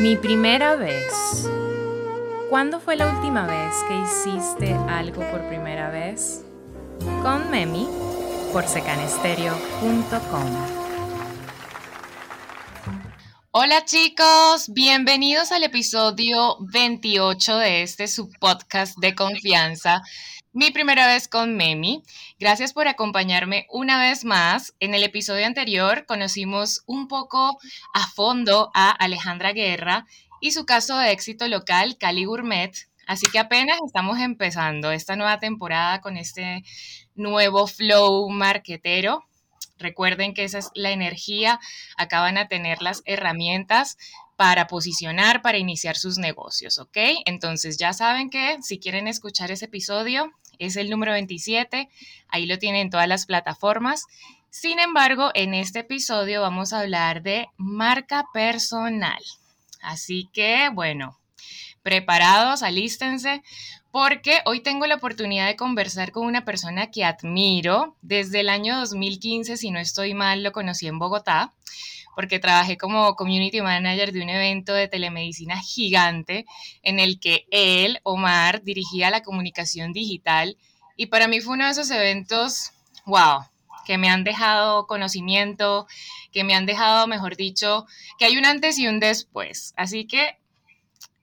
Mi primera vez. ¿Cuándo fue la última vez que hiciste algo por primera vez? Con Memi por secanestereo.com. Hola chicos, bienvenidos al episodio 28 de este su podcast de confianza. Mi primera vez con Memi. Gracias por acompañarme una vez más. En el episodio anterior conocimos un poco a fondo a Alejandra Guerra y su caso de éxito local, Cali Gourmet. Así que apenas estamos empezando esta nueva temporada con este nuevo flow marquetero. Recuerden que esa es la energía, acaban a tener las herramientas para posicionar, para iniciar sus negocios, ¿ok? Entonces ya saben que si quieren escuchar ese episodio, es el número 27, ahí lo tienen en todas las plataformas. Sin embargo, en este episodio vamos a hablar de marca personal. Así que, bueno, preparados, alístense, porque hoy tengo la oportunidad de conversar con una persona que admiro. Desde el año 2015, si no estoy mal, lo conocí en Bogotá, porque trabajé como community manager de un evento de telemedicina gigante en el que él, Omar, dirigía la comunicación digital. Y para mí fue uno de esos eventos, wow, que me han dejado conocimiento, que me han dejado, mejor dicho, que hay un antes y un después. Así que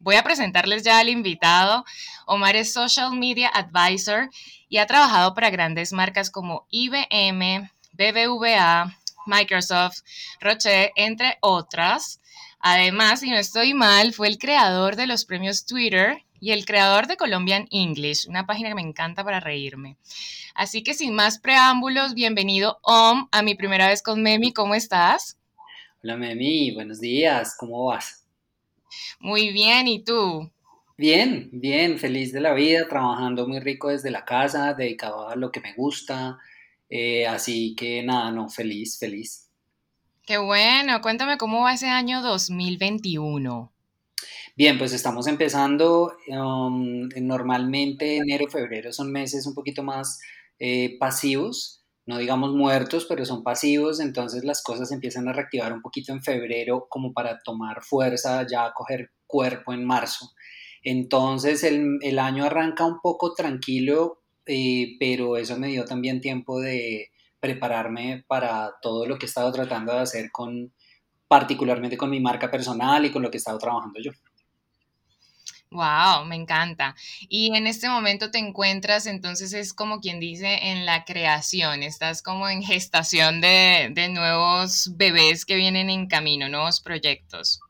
voy a presentarles ya al invitado. Omar es Social Media Advisor y ha trabajado para grandes marcas como IBM, BBVA, Microsoft, Roche, entre otras. Además, si no estoy mal, fue el creador de los premios Twitter y el creador de Colombian English, una página que me encanta para reírme. Así que sin más preámbulos, bienvenido Om a mi primera vez con Memi, ¿cómo estás? Hola Memi, buenos días, ¿cómo vas? Muy bien, ¿y tú? Bien, bien, feliz de la vida, trabajando muy rico desde la casa, dedicado a lo que me gusta, eh, así que nada, no, feliz, feliz. Qué bueno, cuéntame cómo va ese año 2021. Bien, pues estamos empezando. Um, normalmente enero y febrero son meses un poquito más eh, pasivos, no digamos muertos, pero son pasivos, entonces las cosas empiezan a reactivar un poquito en febrero como para tomar fuerza, ya coger cuerpo en marzo. Entonces el, el año arranca un poco tranquilo, eh, pero eso me dio también tiempo de prepararme para todo lo que he estado tratando de hacer con particularmente con mi marca personal y con lo que he estado trabajando yo. Wow, me encanta. Y en este momento te encuentras, entonces es como quien dice, en la creación, estás como en gestación de, de nuevos bebés que vienen en camino, nuevos proyectos.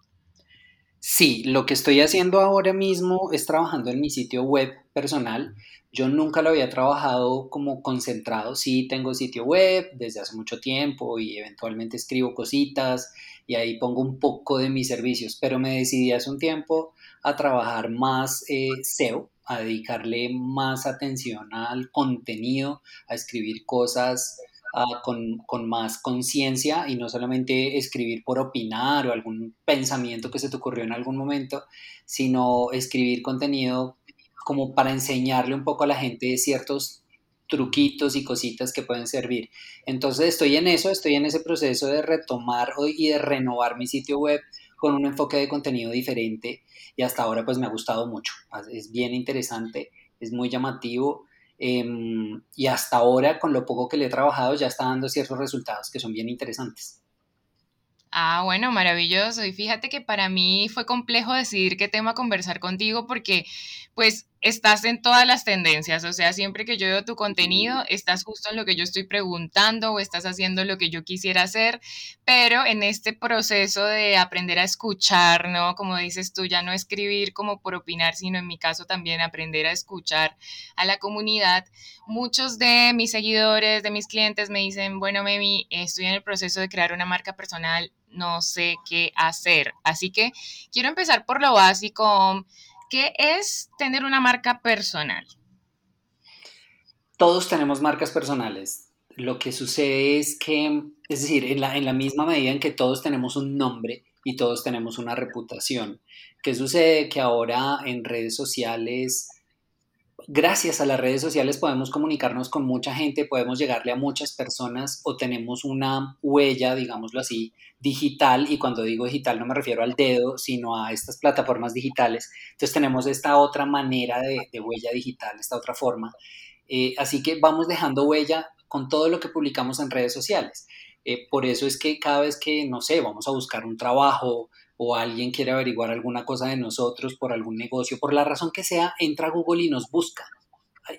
Sí, lo que estoy haciendo ahora mismo es trabajando en mi sitio web personal. Yo nunca lo había trabajado como concentrado. Sí, tengo sitio web desde hace mucho tiempo y eventualmente escribo cositas y ahí pongo un poco de mis servicios, pero me decidí hace un tiempo a trabajar más eh, SEO, a dedicarle más atención al contenido, a escribir cosas con, con, más conciencia y no solamente escribir por opinar o algún pensamiento que se te ocurrió en algún momento, sino escribir contenido como para enseñarle un poco a la gente ciertos truquitos y cositas que pueden servir. Entonces estoy en eso, estoy en ese proceso de retomar y de renovar mi sitio web con un enfoque de contenido diferente y hasta ahora pues me ha gustado mucho. Es bien interesante, es muy llamativo em, y hasta ahora con lo poco que le he trabajado ya está dando ciertos resultados que son bien interesantes. Ah, bueno, maravilloso. Y fíjate que para mí fue complejo decidir qué tema conversar contigo porque pues estás en todas las tendencias, o sea, siempre que yo veo tu contenido, estás justo en lo que yo estoy preguntando o estás haciendo lo que yo quisiera hacer, pero en este proceso de aprender a escuchar, ¿no? Como dices tú, ya no escribir como por opinar, sino en mi caso también aprender a escuchar a la comunidad. Muchos de mis seguidores, de mis clientes me dicen, bueno, Memi, estoy en el proceso de crear una marca personal, no sé qué hacer. Así que quiero empezar por lo básico ¿Qué es tener una marca personal? Todos tenemos marcas personales. Lo que sucede es que, es decir, en la, en la misma medida en que todos tenemos un nombre y todos tenemos una reputación, ¿qué sucede? Que ahora en redes sociales gracias a las redes sociales podemos comunicarnos con mucha gente, podemos llegarle a muchas personas o tenemos una huella, digámoslo así, digital. Y cuando digo digital no me refiero al dedo, sino a estas plataformas digitales. Entonces tenemos esta otra manera de, huella digital, esta otra forma. Eh, así que vamos dejando huella con todo lo que publicamos en redes sociales. Eh, por eso es que cada vez que, no sé, vamos a buscar un trabajo, o alguien quiere averiguar alguna cosa de nosotros por algún negocio, por la razón que sea, entra a Google y nos busca.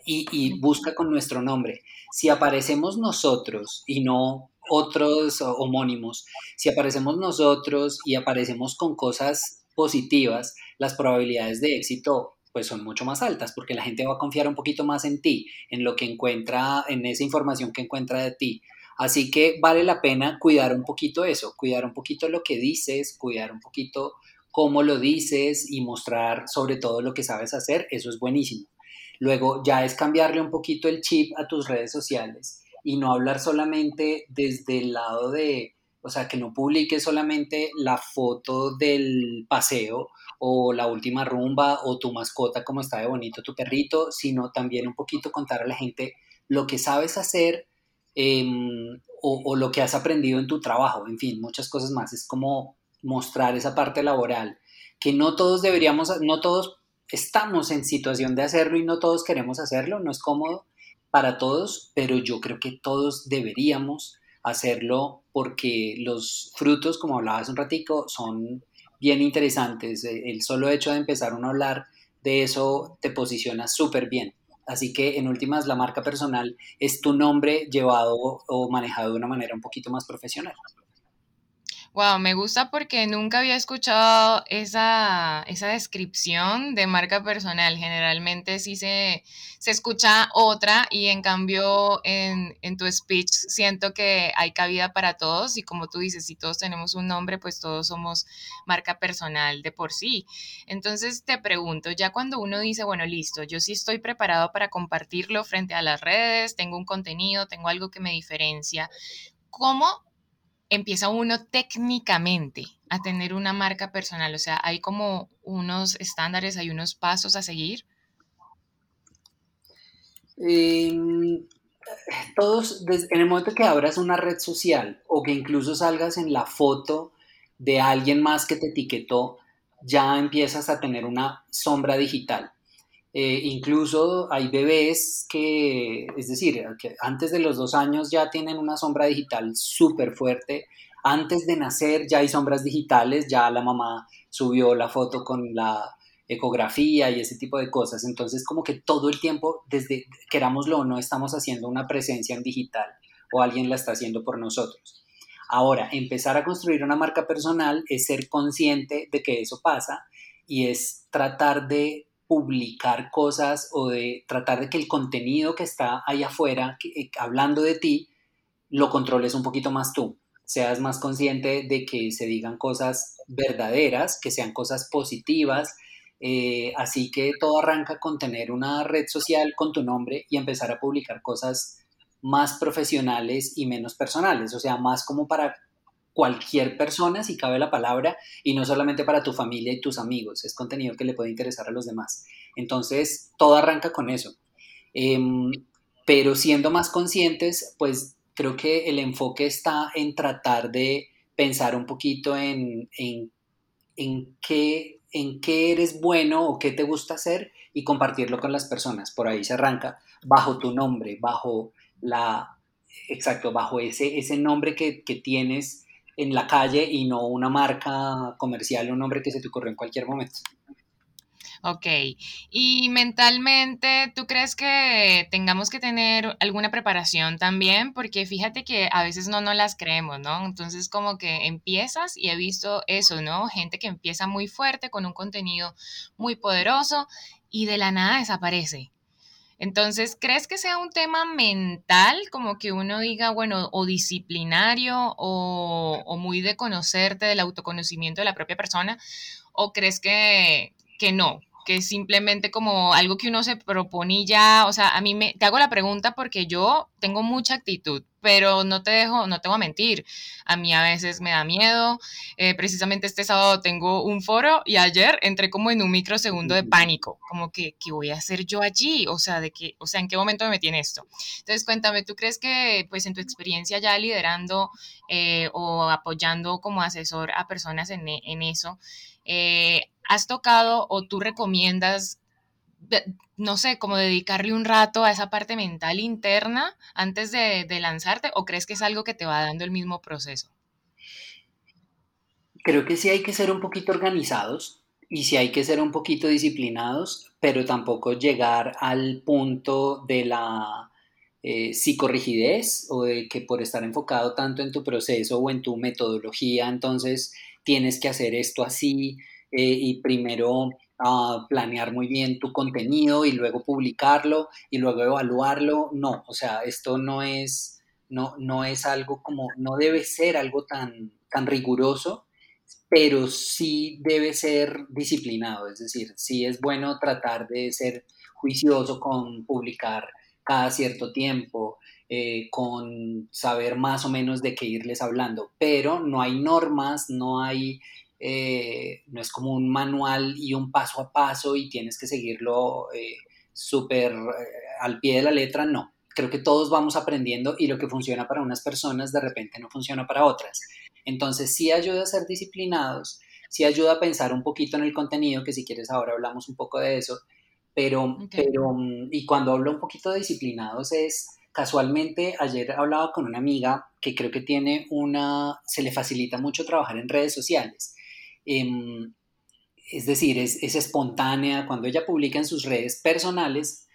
Y, busca con nuestro nombre. Si aparecemos nosotros y no otros homónimos, si aparecemos nosotros y aparecemos con cosas positivas, las probabilidades de éxito pues son mucho más altas porque la gente va a confiar un poquito más en ti, en lo que encuentra, en esa información que encuentra de ti. Así que vale la pena cuidar un poquito eso, cuidar un poquito lo que dices, cuidar un poquito cómo lo dices y mostrar sobre todo lo que sabes hacer, eso es buenísimo. Luego ya es cambiarle un poquito el chip a tus redes sociales y no hablar solamente desde el lado de, o sea, que no publiques solamente la foto del paseo o la última rumba o tu mascota como está de bonito tu perrito, sino también un poquito contar a la gente lo que sabes hacer, Em, o, lo que has aprendido en tu trabajo, en fin, muchas cosas más. Es como mostrar esa parte laboral, que no todos deberíamos, no todos estamos en situación de hacerlo y no todos queremos hacerlo, no es cómodo para todos, pero yo creo que todos deberíamos hacerlo porque los frutos, como hablaba hace un ratico, son bien interesantes. El solo hecho de empezar a hablar de eso te posiciona súper bien. Así que en últimas la marca personal es tu nombre llevado o manejado de una manera un poquito más profesional. Wow, me gusta porque nunca había escuchado esa, esa descripción de marca personal. Generalmente sí se, se escucha otra y en cambio en, en, tu speech siento que hay cabida para todos y como tú dices, si todos tenemos un nombre, pues todos somos marca personal de por sí. Entonces te pregunto, ya cuando uno dice, bueno, listo, yo sí estoy preparado para compartirlo frente a las redes, tengo un contenido, tengo algo que me diferencia, ¿cómo empieza uno técnicamente a tener una marca personal? O sea, hay como unos estándares, hay unos pasos a seguir. Em, todos, en el momento que abras una red social o que incluso salgas en la foto de alguien más que te etiquetó, ya empiezas a tener una sombra digital. Eh, incluso hay bebés que, es decir, antes de los dos años ya tienen una sombra digital súper fuerte. Antes de nacer ya hay sombras digitales, ya la mamá subió la foto con la ecografía y ese tipo de cosas. Entonces, como que todo el tiempo, desde querámoslo o no, estamos haciendo una presencia en digital o alguien la está haciendo por nosotros. Ahora, empezar a construir una marca personal es ser consciente de que eso pasa y es tratar de publicar cosas o de tratar de que el contenido que está ahí afuera, eh, hablando de ti, lo controles un poquito más tú. Seas más consciente de que se digan cosas verdaderas, que sean cosas positivas. Eh, así que todo arranca con tener una red social con tu nombre y empezar a publicar cosas más profesionales y menos personales, o sea, más como para cualquier persona, si cabe la palabra, y no solamente para tu familia y tus amigos, es contenido que le puede interesar a los demás. Entonces, todo arranca con eso. Em, pero siendo más conscientes, pues creo que el enfoque está en tratar de pensar un poquito en, en, en, qué, en qué eres bueno o qué te gusta hacer y compartirlo con las personas. Por ahí se arranca, bajo tu nombre, bajo la, exacto, bajo ese, ese nombre que, que tienes en la calle y no una marca comercial o un nombre que se te ocurrió en cualquier momento. Ok, y mentalmente, ¿tú crees que tengamos que tener alguna preparación también? Porque fíjate que a veces no nos las creemos, ¿no? Entonces como que empiezas y he visto eso, ¿no? Gente que empieza muy fuerte con un contenido muy poderoso y de la nada desaparece. Entonces, ¿crees que sea un tema mental, como que uno diga, bueno, o disciplinario o, muy de conocerte, del autoconocimiento de la propia persona? ¿O crees que, que no? Que es simplemente como algo que uno se propone ya, o sea, a mí me, te hago la pregunta porque yo tengo mucha actitud, pero no te dejo, no te voy a mentir, a mí a veces me da miedo. Eh, precisamente este sábado tengo un foro y ayer entré como en un microsegundo de pánico, como que, ¿qué voy a hacer yo allí? O sea, de que, o sea, ¿en qué momento me metí en esto? Entonces, cuéntame, ¿tú crees que, pues, en tu experiencia ya liderando eh, o apoyando como asesor a personas en, en eso, eh, has tocado o tú recomiendas no sé, como dedicarle un rato a esa parte mental interna antes de, lanzarte o crees que es algo que te va dando el mismo proceso? Creo que sí hay que ser un poquito organizados y sí hay que ser un poquito disciplinados, pero tampoco llegar al punto de la eh, psicorrigidez o de que por estar enfocado tanto en tu proceso o en tu metodología, entonces tienes que hacer esto así eh, y primero planear muy bien tu contenido y luego publicarlo y luego evaluarlo. No, o sea, esto no es, no, no es algo como, no debe ser algo tan, tan riguroso, pero sí debe ser disciplinado. Es decir, sí es bueno tratar de ser juicioso con publicar cada cierto tiempo, eh, con saber más o menos de qué irles hablando, pero no hay normas, no hay eh, no es como un manual y un paso a paso y tienes que seguirlo eh, súper eh, al pie de la letra, no. Creo que todos vamos aprendiendo y lo que funciona para unas personas de repente no funciona para otras. Entonces sí ayuda a ser disciplinados, sí ayuda a pensar un poquito en el contenido, que si quieres ahora hablamos un poco de eso, pero, pero y cuando hablo un poquito de disciplinados es casualmente ayer hablaba con una amiga que creo que tiene una, se le facilita mucho trabajar en redes sociales Em, es decir, es, espontánea, cuando ella publica en sus redes personales,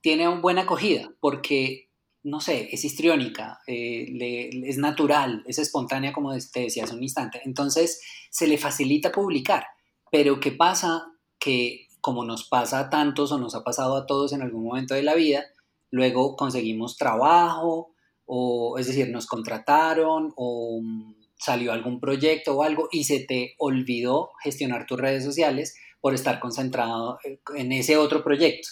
tiene una buena acogida, porque, no sé, es histriónica, eh, es natural, es espontánea, como te decía hace un instante. Entonces, se le facilita publicar. Pero ¿qué pasa? Que como nos pasa a tantos o nos ha pasado a todos en algún momento de la vida, luego conseguimos trabajo, o es decir, nos contrataron, o salió algún proyecto o algo y se te olvidó gestionar tus redes sociales por estar concentrado eh, en ese otro proyecto.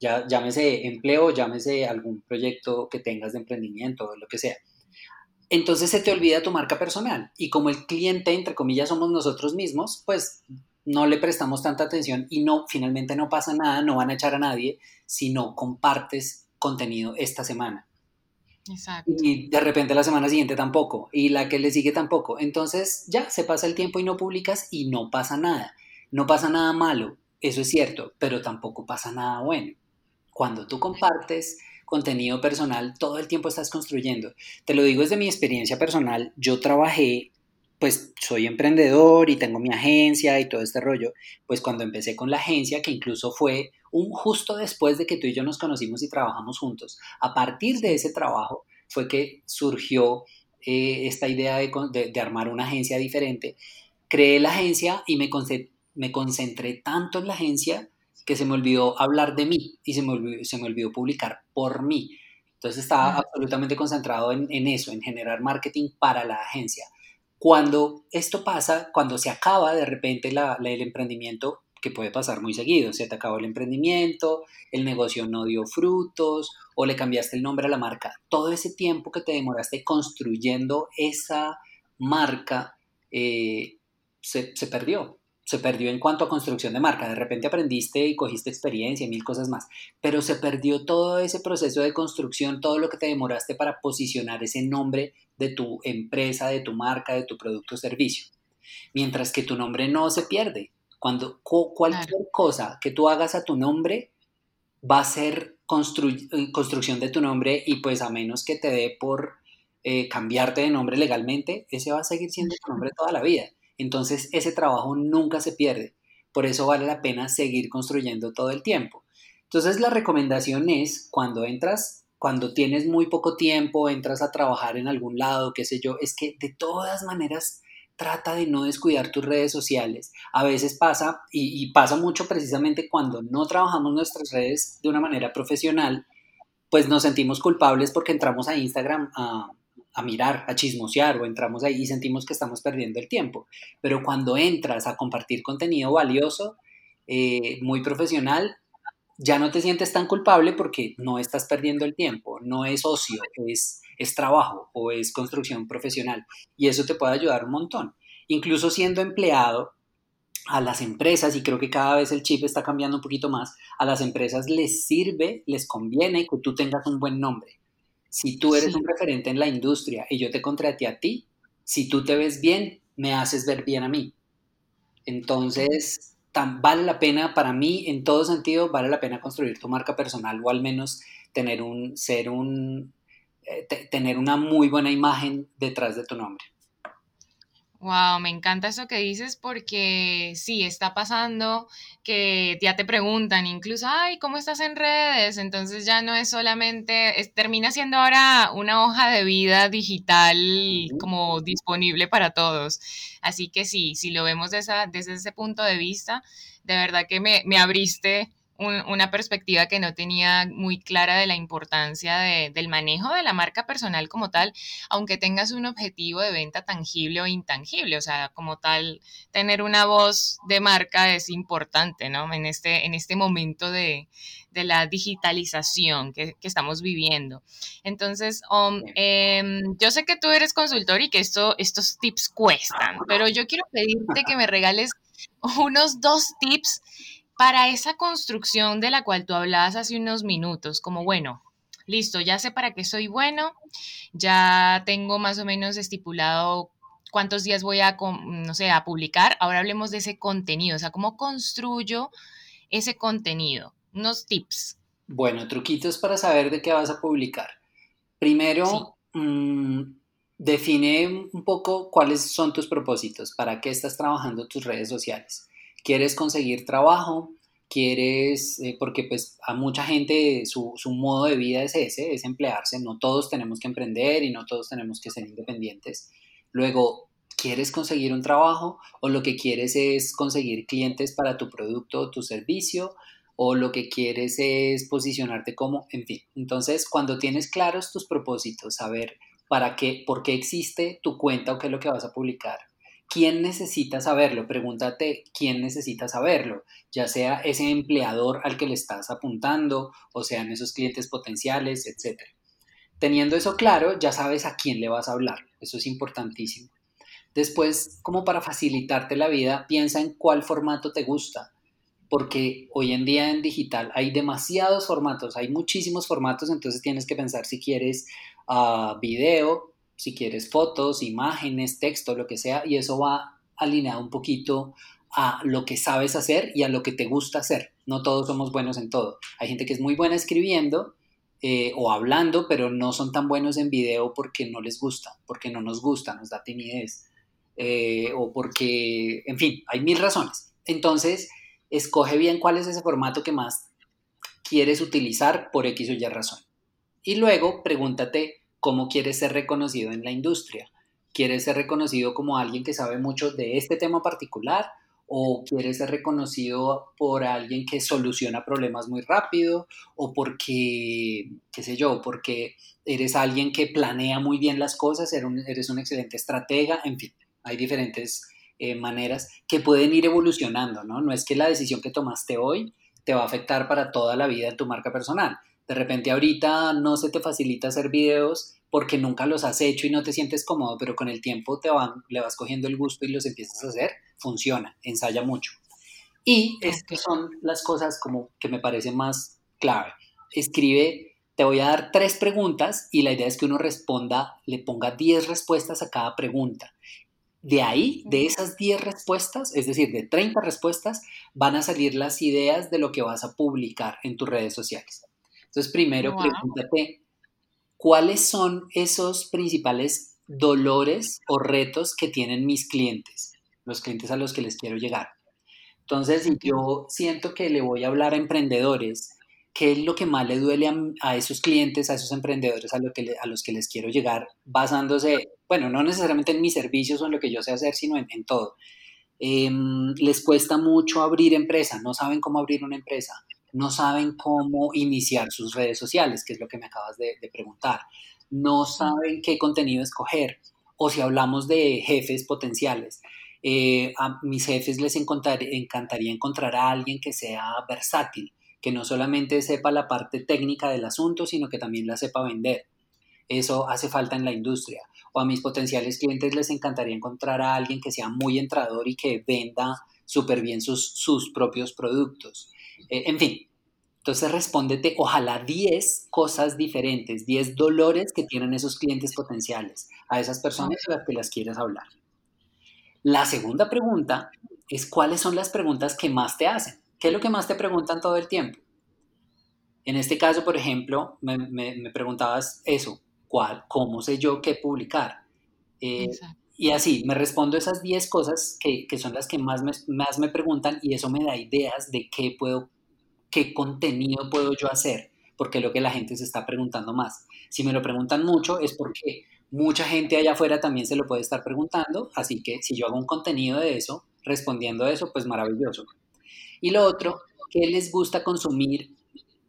Ya, llámese empleo, llámese algún proyecto que tengas de emprendimiento lo que sea. Entonces se te olvida tu marca personal y como el cliente, entre comillas, somos nosotros mismos, pues no le prestamos tanta atención y no, finalmente no pasa nada, no van a echar a nadie si no compartes contenido esta semana. Y de repente la semana siguiente tampoco, y la que le sigue tampoco. Entonces ya se pasa el tiempo y no publicas y no pasa nada. No pasa nada malo, eso es cierto, pero tampoco pasa nada bueno. Cuando tú compartes contenido personal, todo el tiempo estás construyendo. Te lo digo desde mi experiencia personal, yo trabajé, pues soy emprendedor y tengo mi agencia y todo este rollo, pues cuando empecé con la agencia, que incluso fue un justo después de que tú y yo nos conocimos y trabajamos juntos. A partir de ese trabajo fue que surgió eh, esta idea de, armar una agencia diferente. Creé la agencia y me, me concentré tanto en la agencia que se me olvidó hablar de mí y se me olvidó, se me olvidó publicar por mí. Entonces estaba absolutamente concentrado en, eso, en generar marketing para la agencia. Cuando esto pasa, cuando se acaba de repente el emprendimiento, que puede pasar muy seguido. Se te acabó el emprendimiento, el negocio no dio frutos o le cambiaste el nombre a la marca. Todo ese tiempo que te demoraste construyendo esa marca eh, se, se perdió. Se perdió en cuanto a construcción de marca. De repente aprendiste y cogiste experiencia y mil cosas más. Pero se perdió todo ese proceso de construcción, todo lo que te demoraste para posicionar ese nombre de tu empresa, de tu marca, de tu producto o servicio. Mientras que tu nombre no se pierde, cuando cualquier cosa que tú hagas a tu nombre va a ser eh, construcción de tu nombre y pues a menos que te dé por eh, cambiarte de nombre legalmente, ese va a seguir siendo tu nombre toda la vida. Entonces ese trabajo nunca se pierde. Por eso vale la pena seguir construyendo todo el tiempo. Entonces la recomendación es cuando entras, cuando tienes muy poco tiempo, entras a trabajar en algún lado, qué sé yo, es que de todas maneras trata de no descuidar tus redes sociales. A veces pasa, y, pasa mucho precisamente cuando no trabajamos nuestras redes de una manera profesional, pues nos sentimos culpables porque entramos a Instagram a, mirar, a chismosear o entramos ahí y sentimos que estamos perdiendo el tiempo. Pero cuando entras a compartir contenido valioso, eh, muy profesional, ya no te sientes tan culpable porque no estás perdiendo el tiempo, no es ocio, es es trabajo o es construcción profesional y eso te puede ayudar un montón. Incluso siendo empleado, a las empresas, y creo que cada vez el chip está cambiando un poquito más, a las empresas les sirve, les conviene que tú tengas un buen nombre. Si tú eres un referente en la industria y yo te contraté a ti, si tú te ves bien, me haces ver bien a mí. Entonces, tan, vale la pena, para mí, en todo sentido, vale la pena construir tu marca personal o al menos tener un, ser un, eh, tener una muy buena imagen detrás de tu nombre. Wow, me encanta eso que dices porque sí, está pasando que ya te preguntan incluso, ay, ¿cómo estás en redes? Entonces ya no es solamente, termina siendo ahora una hoja de vida digital como disponible para todos. Así que sí, si lo vemos desde, desde ese punto de vista, de verdad que me, me abriste una perspectiva que no tenía muy clara de la importancia del manejo de la marca personal como tal, aunque tengas un objetivo de venta tangible o intangible. O sea, como tal, tener una voz de marca es importante, ¿no? En este, en este momento de, la digitalización que, estamos viviendo. Entonces, um, em, yo sé que tú eres consultor y que esto, estos tips cuestan, pero yo quiero pedirte que me regales unos dos tips para esa construcción de la cual tú hablabas hace unos minutos, como bueno, listo, ya sé para qué soy bueno, ya tengo más o menos estipulado cuántos días voy a, no sé, a publicar, ahora hablemos de ese contenido, o sea, cómo construyo ese contenido, unos tips. Bueno, truquitos para saber de qué vas a publicar. Primero, mm, define un poco cuáles son tus propósitos, para qué estás trabajando tus redes sociales quieres conseguir trabajo, quieres, eh, porque pues a mucha gente su, su, modo de vida es ese, es emplearse, no todos tenemos que emprender y no todos tenemos que ser independientes. Luego, ¿quieres conseguir un trabajo o lo que quieres es conseguir clientes para tu producto o tu servicio? o lo que quieres es posicionarte como, en fin. Entonces, cuando tienes claros tus propósitos, saber para qué, por qué existe tu cuenta o qué es lo que vas a publicar, ¿Quién necesita saberlo? Pregúntate quién necesita saberlo, ya sea ese empleador al que le estás apuntando o sean esos clientes potenciales, etc. Teniendo eso claro, ya sabes a quién le vas a hablar. Eso es importantísimo. Después, como para facilitarte la vida, piensa en cuál formato te gusta, porque hoy en día en digital hay demasiados formatos, hay muchísimos formatos, entonces tienes que pensar si quieres uh, video, si quieres fotos, imágenes, texto, lo que sea, y eso va alineado un poquito a lo que sabes hacer y a lo que te gusta hacer. No todos somos buenos en todo. Hay gente que es muy buena escribiendo eh, o hablando, pero no son tan buenos en video porque no les gusta, porque no nos gusta, nos da timidez, eh, o porque, en fin, hay mil razones. Entonces, escoge bien cuál es ese formato que más quieres utilizar por X o Y razón. Y luego pregúntate cómo quieres ser reconocido en la industria. ¿Quieres ser reconocido como alguien que sabe mucho de este tema particular? ¿O quieres ser reconocido por alguien que soluciona problemas muy rápido? ¿O porque, qué sé yo, porque eres alguien que planea muy bien las cosas, eres un, excelente estratega? En fin, hay diferentes eh, maneras que pueden ir evolucionando, ¿no? No es que la decisión que tomaste hoy te va a afectar para toda la vida en tu marca personal. De repente ahorita no se te facilita hacer videos porque nunca los has hecho y no te sientes cómodo, pero con el tiempo te van, le vas cogiendo el gusto y los empiezas a hacer, funciona, ensaya mucho. Y estas son las cosas como que me parecen más clave. Escribe, te voy a dar tres preguntas y la idea es que uno responda, le ponga 10 respuestas a cada pregunta. De ahí, de esas 10 respuestas, es decir, de 30 respuestas, van a salir las ideas de lo que vas a publicar en tus redes sociales. Entonces, primero pregúntate ¿cuáles son esos principales dolores o retos que tienen mis clientes, los clientes a los que les quiero llegar? Entonces, yo siento que le voy a hablar a emprendedores, ¿qué es lo que más le duele a, esos clientes, a esos emprendedores a, lo que a, los que les quiero llegar, basándose, bueno, no necesariamente en mis servicios o en lo que yo sé hacer, sino en, todo? Em, les cuesta mucho abrir empresa, no saben cómo abrir una empresa no saben cómo iniciar sus redes sociales, que es lo que me acabas de, preguntar, no saben qué contenido escoger, o si hablamos de jefes potenciales, eh, a mis jefes les encantaría encontrar a alguien que sea versátil, que no solamente sepa la parte técnica del asunto, sino que también la sepa vender. Eso hace falta en la industria. O a mis potenciales clientes les encantaría encontrar a alguien que sea muy entrador y que venda súper bien sus, sus propios productos. Eh, en fin, entonces respóndete, ojalá 10 cosas diferentes, 10 dolores que tienen esos clientes potenciales, a esas personas a las que las quieres hablar. La segunda pregunta es cuáles son las preguntas que más te hacen. ¿Qué es lo que más te preguntan todo el tiempo? En este caso, por ejemplo, me, preguntabas eso, ¿cuál, ¿cómo sé yo qué publicar? Eh, y así, me respondo esas 10 cosas que, que, son las que más me, más me preguntan y eso me da ideas de qué puedo qué contenido puedo yo hacer, porque es lo que la gente se está preguntando más. Si me lo preguntan mucho es porque mucha gente allá afuera también se lo puede estar preguntando, así que si yo hago un contenido de eso, respondiendo a eso, pues maravilloso. Y lo otro, ¿qué les gusta consumir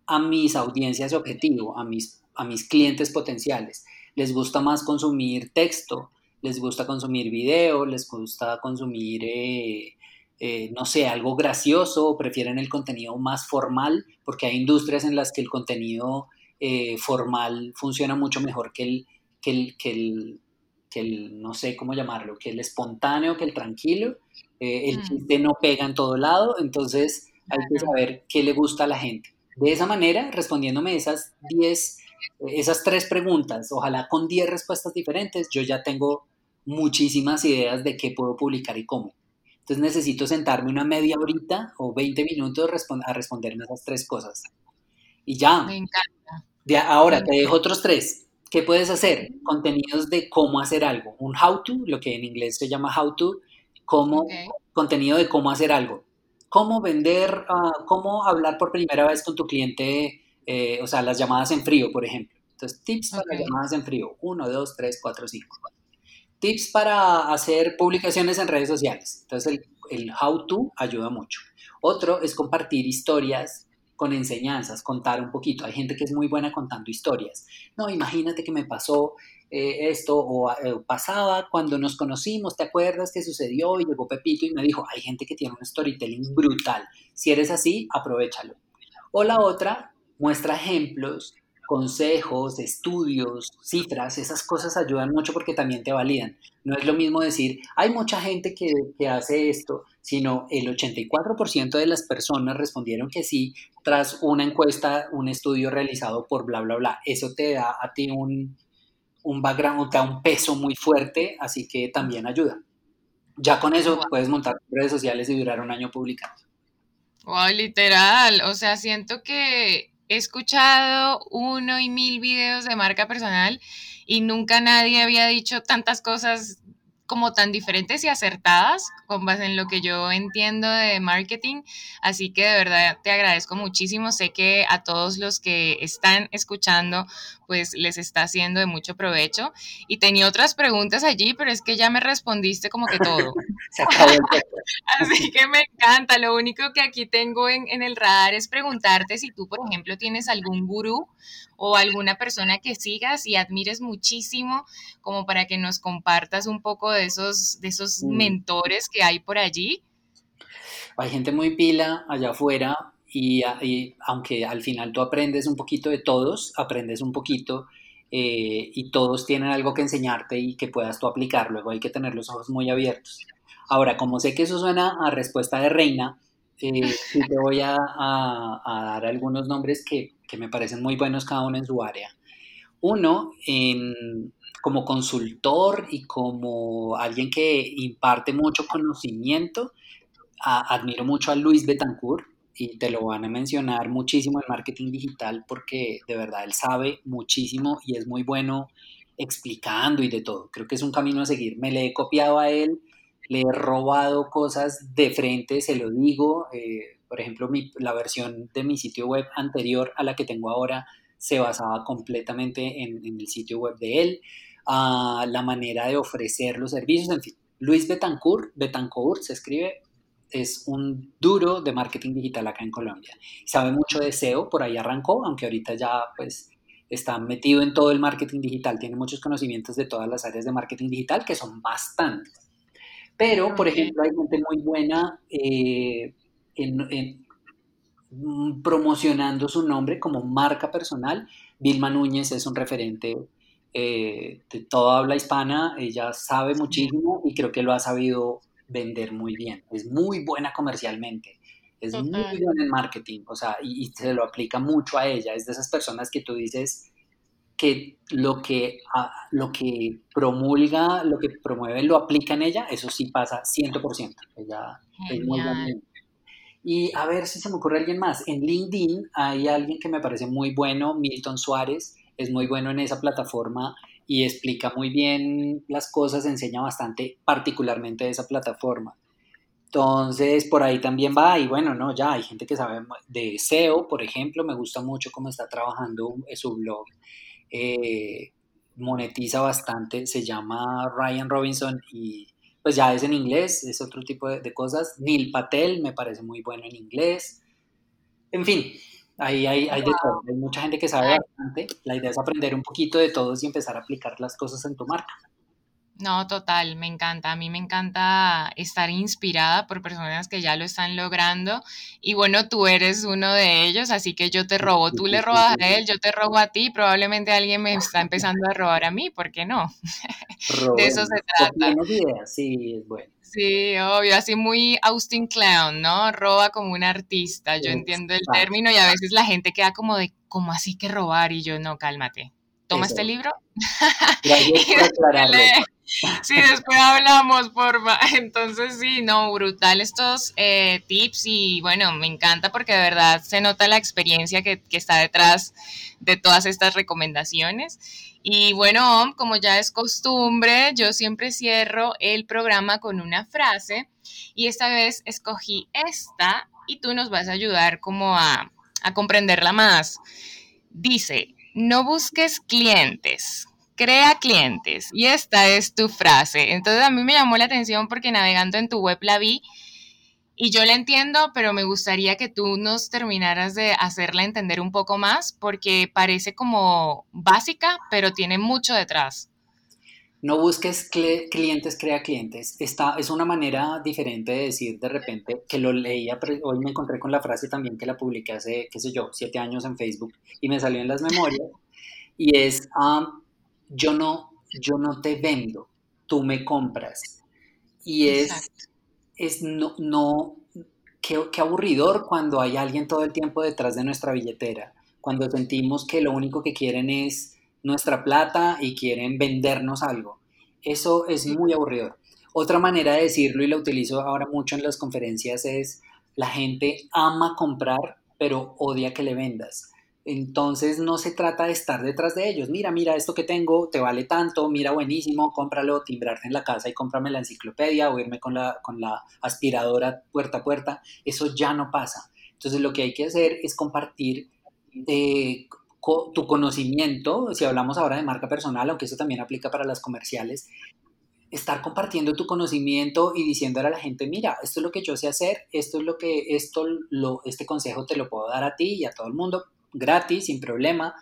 a mis audiencias objetivo, a mis, a mis clientes potenciales? ¿Les gusta más consumir texto? ¿Les gusta consumir video? ¿Les gusta consumir eh, eh, no sé, algo gracioso o prefieren el contenido más formal, porque hay industrias en las que el contenido eh, formal funciona mucho mejor que el, que el, que el, que el, no sé cómo llamarlo, que el espontáneo, que el tranquilo. El mm. chiste no pega en todo lado, entonces hay que saber qué le gusta a la gente. De esa manera, respondiéndome esas 10, esas tres preguntas, ojalá con 10 respuestas diferentes, yo ya tengo muchísimas ideas de qué puedo publicar y cómo. Entonces necesito sentarme una media horita o 20 minutos a responderme esas tres cosas. Y ya. Me encanta. De ahora te dejo otros tres. ¿Qué puedes hacer? Contenidos de cómo hacer algo. Un how to, lo que en inglés se llama how to, como contenido de cómo hacer algo. Cómo vender, ah, cómo hablar por primera vez con tu cliente, eh, o sea, las llamadas en frío, por ejemplo. Entonces, tips para las llamadas en frío. Uno, dos, tres, cuatro, cinco tips para hacer publicaciones en redes sociales. Entonces el, how to ayuda mucho. Otro es compartir historias con enseñanzas, contar un poquito. Hay gente que es muy buena contando historias. No, imagínate que me pasó eh, esto o eh, pasaba cuando nos conocimos, ¿te acuerdas qué sucedió? Y llegó Pepito y me dijo, hay gente que tiene un storytelling brutal. Si eres así, aprovechalo. O la otra, muestra ejemplos consejos, estudios, cifras, esas cosas ayudan mucho porque también te validan. No es lo mismo decir, hay mucha gente que, hace esto, sino el 84% de las personas respondieron que sí tras una encuesta, un estudio realizado por bla, bla, bla. Eso te da a ti un, un background, te da un peso muy fuerte, así que también ayuda. Ya con eso puedes montar redes sociales y durar un año publicando. Wow, literal. O sea, siento que he escuchado uno y mil videos de marca personal y nunca nadie había dicho tantas cosas como tan diferentes y acertadas con base en lo que yo entiendo de marketing. Así que de verdad te agradezco muchísimo. Sé que a todos los que están escuchando, pues les está haciendo de mucho provecho. Y tenía otras preguntas allí, pero es que ya me respondiste como que todo. Así que me encanta. Lo único que aquí tengo en, en el radar es preguntarte si tú, por ejemplo, tienes algún gurú o alguna persona que sigas y admires muchísimo, como para que nos compartas un poco de esos, de esos mm. mentores que hay por allí? Hay gente muy pila allá afuera y, aunque al final tú aprendes un poquito de todos, aprendes un poquito eh, y todos tienen algo que enseñarte y que puedas tú aplicar, luego hay que tener los ojos muy abiertos. Ahora, como sé que eso suena a respuesta de reina, eh, te voy a, dar algunos nombres que, me parecen muy buenos cada uno en su área. Uno, como consultor y como alguien que imparte mucho conocimiento, admiro mucho a Luis Betancourt y te lo van a mencionar muchísimo en marketing digital porque de verdad él sabe muchísimo y es muy bueno explicando y de todo. Creo que es un camino a seguir. Me le he copiado a él, le he robado cosas de frente, se lo digo. Eh, por ejemplo, la versión de mi sitio web anterior a la que tengo ahora se basaba completamente en, el sitio web de él la manera de ofrecer los servicios, en fin. Luis Betancourt, Betancourt se escribe, es un duro de marketing digital acá en Colombia. Sabe mucho de SEO, por ahí arrancó, aunque ahorita ya pues está metido en todo el marketing digital, tiene muchos conocimientos de todas las áreas de marketing digital, que son bastantes. Pero, por ejemplo, hay gente muy buena eh, en, promocionando su nombre como marca personal. Vilma Núñez es un referente eh, de toda habla hispana, ella sabe muchísimo y creo que lo ha sabido vender muy bien. Es muy buena comercialmente, es muy buena en marketing, o sea, y, se lo aplica mucho a ella. Es de esas personas que tú dices que lo que, lo que promulga, lo que promueve, lo aplica en ella, eso sí pasa 100%. Ella es muy buena. Y a ver si se me ocurre alguien más. En LinkedIn hay alguien que me parece muy bueno, Milton Suárez, es muy bueno en esa plataforma y explica muy bien las cosas, enseña bastante particularmente de esa plataforma. Entonces, por ahí también va, y bueno, no, ya hay gente que sabe de SEO, por ejemplo, me gusta mucho cómo está trabajando su blog, eh, monetiza bastante, se llama Ryan Robinson y pues ya es en inglés, es otro tipo de, de cosas. Neil Patel me parece muy bueno en inglés. En fin, Ahí hay, hay, de todo. hay mucha gente que sabe bastante. La idea es aprender un poquito de todos y empezar a aplicar las cosas en tu marca. No, total, me encanta. A mí me encanta estar inspirada por personas que ya lo están logrando. Y bueno, tú eres uno de ellos, así que yo te robo. Tú le robas a él, yo te robo a ti. Probablemente alguien me está empezando a robar a mí, ¿por qué no? de eso se trata. Sí, es bueno. Sí, obvio, así muy Austin Clown, ¿no? Roba como un artista, yo entiendo el término y a veces la gente queda como de, ¿cómo así que robar? Y yo, no, cálmate. Toma este libro. Sí, después hablamos, porfa. Entonces, sí, no, brutal estos eh, tips y bueno, me encanta porque de verdad se nota la experiencia que, que está detrás de todas estas recomendaciones. Y bueno, como ya es costumbre, yo siempre cierro el programa con una frase y esta vez escogí esta y tú nos vas a ayudar como a, a comprenderla más. Dice, no busques clientes, crea clientes. Y esta es tu frase. Entonces a mí me llamó la atención porque navegando en tu web la vi y yo la entiendo, pero me gustaría que tú nos terminaras de hacerla entender un poco más porque parece como básica, pero tiene mucho detrás. No busques clientes, crea clientes. Esta es una manera diferente de decir de repente que lo leía, hoy me encontré con la frase también que la publiqué hace, qué sé yo, siete años en Facebook y me salió en las memorias. Y es, um, yo, no, yo no te vendo, tú me compras. Y es es no, no qué, aburridor cuando hay alguien todo el tiempo detrás de nuestra billetera, cuando sentimos que lo único que quieren es nuestra plata y quieren vendernos algo. Eso es muy aburridor. Otra manera de decirlo, y lo utilizo ahora mucho en las conferencias, es la gente ama comprar, pero odia que le vendas. Entonces no se trata de estar detrás de ellos. Mira, mira, esto que tengo te vale tanto, mira, buenísimo, cómpralo, timbrarte en la casa y cómprame la enciclopedia o irme con la, con la aspiradora puerta a puerta. Eso ya no pasa. Entonces lo que hay que hacer es compartir eh, tu conocimiento, si hablamos ahora de marca personal, aunque eso también aplica para las comerciales, estar compartiendo tu conocimiento y diciéndole a la gente, mira, esto es lo que yo sé hacer, esto es lo que, esto, lo, este consejo te lo puedo dar a ti y a todo el mundo, gratis, sin problema.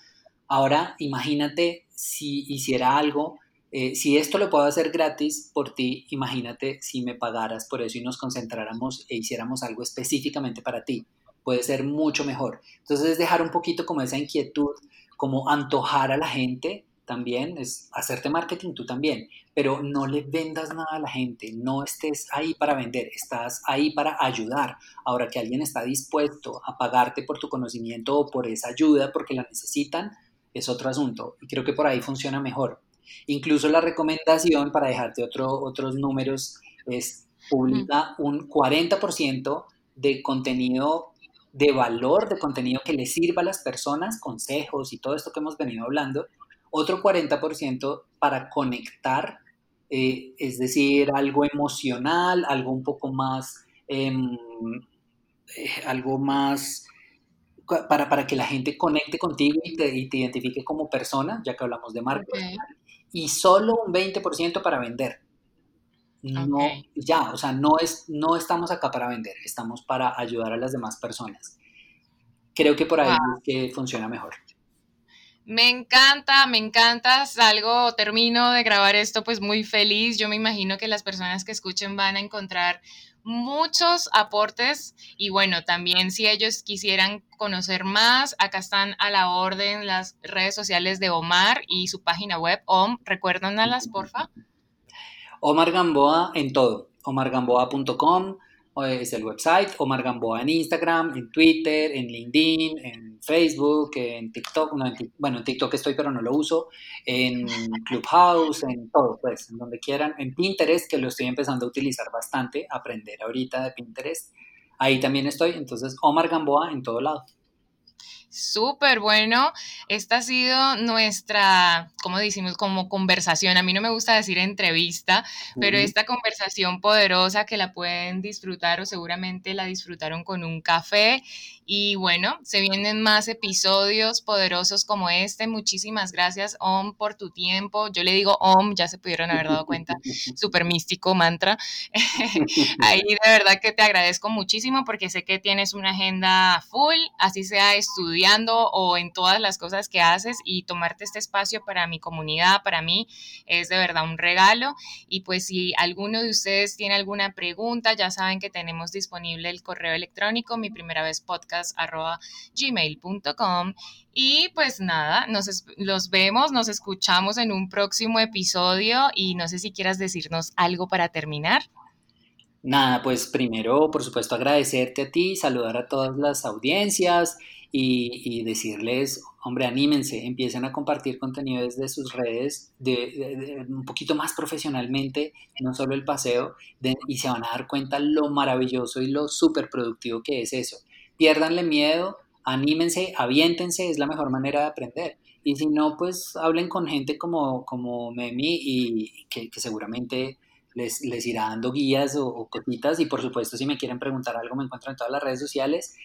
Ahora imagínate si hiciera algo, eh, si esto lo puedo hacer gratis por ti, imagínate si me pagaras por eso y nos concentráramos e hiciéramos algo específicamente para ti. Puede ser mucho mejor. Entonces es dejar un poquito como esa inquietud, como antojar a la gente también, es hacerte marketing tú también, pero no le vendas nada a la gente, no estés ahí para vender, estás ahí para ayudar. Ahora que alguien está dispuesto a pagarte por tu conocimiento o por esa ayuda porque la necesitan, es otro asunto y creo que por ahí funciona mejor. Incluso la recomendación para dejarte otro, otros números es publica un 40% de contenido de valor, de contenido que le sirva a las personas, consejos y todo esto que hemos venido hablando, otro 40% para conectar, eh, es decir, algo emocional, algo un poco más, em, eh, algo más para, para, que la gente conecte contigo y te, identifique como persona, ya que hablamos de marca. Y solo un 20% para vender. No, ya, o sea, no, es, no estamos acá para vender, estamos para ayudar a las demás personas. Creo que por ahí es que funciona mejor. Me encanta, me encanta. Salgo, termino de grabar esto pues muy feliz. Yo me imagino que las personas que escuchen van a encontrar muchos aportes y bueno, también si ellos quisieran conocer más, acá están a la orden las redes sociales de Omar y su página web, OM, recuérdanoslas, porfa. Omar Gamboa en todo, omargamboa.com es el website, Omar Gamboa en Instagram, en Twitter, en LinkedIn, en Facebook, en TikTok, bueno, en TikTok estoy pero no lo uso, en Clubhouse, en todo, pues, en donde quieran, en Pinterest, que lo estoy empezando a utilizar bastante, aprender ahorita de Pinterest, ahí también estoy, entonces Omar Gamboa en todo lado. Súper bueno. Esta ha sido nuestra, como decimos, como conversación. A mí no me gusta decir entrevista, pero esta conversación poderosa que la pueden disfrutar o seguramente la disfrutaron con un café y bueno, se vienen más episodios poderosos como este. Muchísimas gracias, Om, por tu tiempo. Yo le digo Om, ya se pudieron haber dado cuenta, súper místico mantra. Ahí de verdad que te agradezco muchísimo porque sé que tienes una agenda full, así sea o en todas las cosas que haces y tomarte este espacio para mi comunidad, para mí, es de verdad un regalo. Y pues si alguno de ustedes tiene alguna pregunta, ya saben que tenemos disponible el correo electrónico, mi primera vez podcast gmail.com y pues nada, nos los vemos, nos escuchamos en un próximo episodio y no sé si quieras decirnos algo para terminar. Nada, pues primero, por supuesto, agradecerte a ti, saludar a todas las audiencias y, decirles, hombre, anímense, empiecen a compartir contenido desde sus redes de, un poquito más profesionalmente, no solo el paseo, y se van a dar cuenta lo maravilloso y lo súper productivo que es eso piérdanle miedo, anímense, aviéntense, es la mejor manera de aprender. Y si no, pues hablen con gente como, como Memi y que, seguramente les, les, irá dando guías o, cositas. Y por supuesto, si me quieren preguntar algo, me encuentran en todas las redes sociales.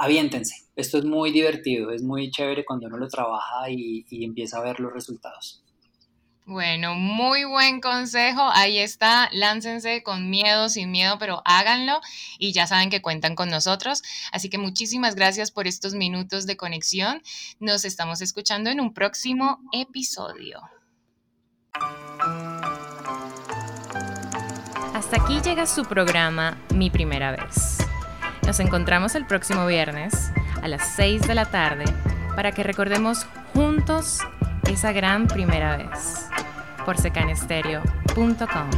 Aviéntense. Esto es muy divertido, es muy chévere cuando uno lo trabaja y, y empieza a ver los resultados. Bueno, muy buen consejo. Ahí está. Láncense con miedo, sin miedo, pero háganlo y ya saben que cuentan con nosotros. Así que muchísimas gracias por estos minutos de conexión. Nos estamos escuchando en un próximo episodio. Hasta aquí llega su programa Mi Primera Vez. Nos encontramos el próximo viernes a las 6 de la tarde para que recordemos juntos esa gran primera vez por secanestereo.com.